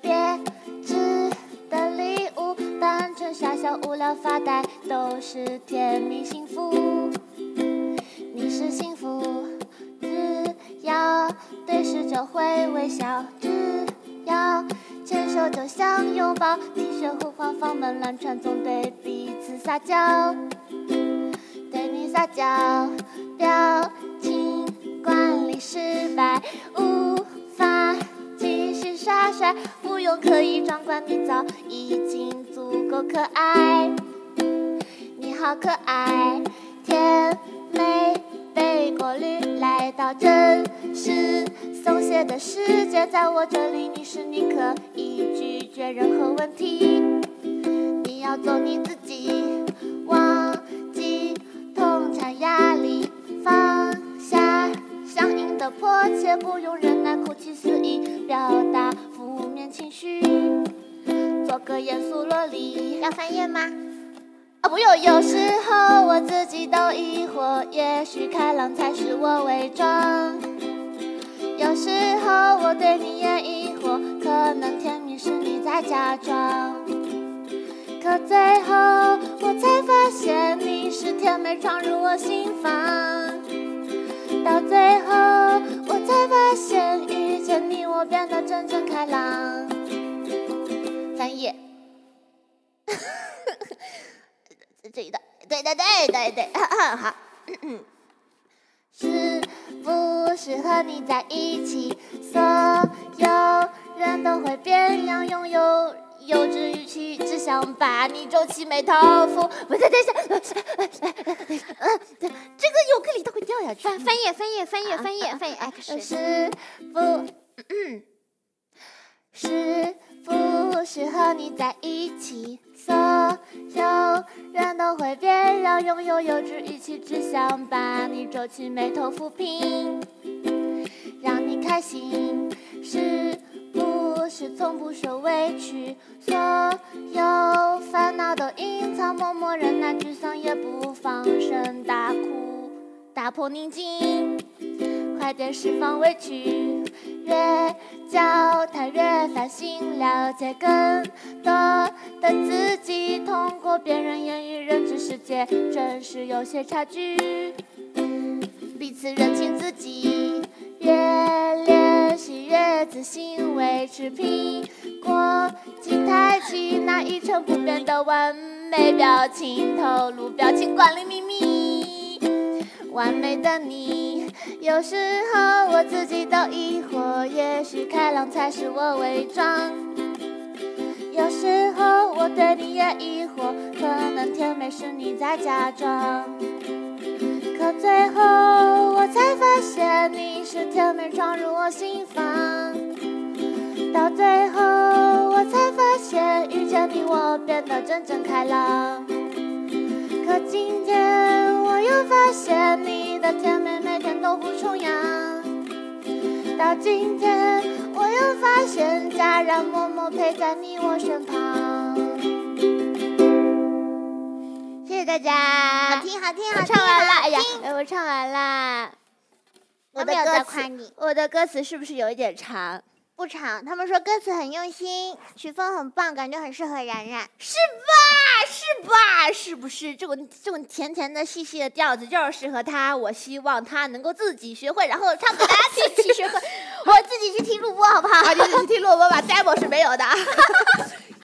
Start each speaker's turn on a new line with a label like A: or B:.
A: 别致的礼物，单纯、傻笑、无聊、发呆，都是甜蜜幸福。你是幸福，只要对视就会微笑，只要牵手就像拥抱，听雪呼唤，放慢了传总，对彼此撒娇，对你撒娇，表情管理失败。不用刻意装乖，你早已经足够可爱，你好可爱，甜美。被过滤来到真实松懈的世界，在我这里你是你可以拒绝任何问题。你要做你自己，忘记痛产压力，放下相应的迫切，不用忍耐哭泣肆意表达负面情绪，做个严肃萝莉。
B: 要翻页吗？
A: 啊不用，有时候我自己都疑惑，也许开朗才是我伪装。有时候我对你也疑惑，可能甜蜜是你在假装。可最后我才发现，你是甜美闯入我心房。到最后这一段，对对对对对，好。嗯嗯是不是和你在一起，所有人都会变样，拥有幼稚语气，只想把你皱起眉头。不，等等一下，这个尤克里它会掉下去。
B: 翻翻页，翻页，翻页，翻页，翻页。X
A: 是不，是不是和你在一起？所有人都会变，让拥有幼稚语气，只想把你皱起眉头抚平，让你开心，是不是从不受委屈？所有烦恼都隐藏，默默忍耐，沮丧也不放声大哭，打破宁静，快点释放委屈，越交谈越烦心，了解更多的自己，通过别人言语认知世界，真是有些差距。彼此认清自己，越练习越自信，维持苹果肌抬起那一成不变的完美表情，透露表情管理秘密。完美的你，有时候我自己都疑惑，也许开朗才是我伪装。有时候我对你也疑惑，可能甜美是你在假装。可最后我才发现，你是甜美闯入我心房。到最后我才发现，遇见你我变得真正开朗。可今天又发现，你的甜美每天都不重样。到今天我又发现，家人默默陪在你我身旁。谢谢大家，
B: 好听好听好听，
A: 唱完了，哎呀我唱完啦。我的歌我的歌词是不是有一点长？
B: 不长。他们说歌词很用心，曲风很棒，感觉很适合冉冉。
A: 是吧？是吧？是不是这种这种甜甜的、细细的调子就是适合他？我希望他能够自己学会，然后唱给大家听。
B: 自己学会，我自己去听录播好不好？
A: 啊，你自己听录播吧，demo 是没有的。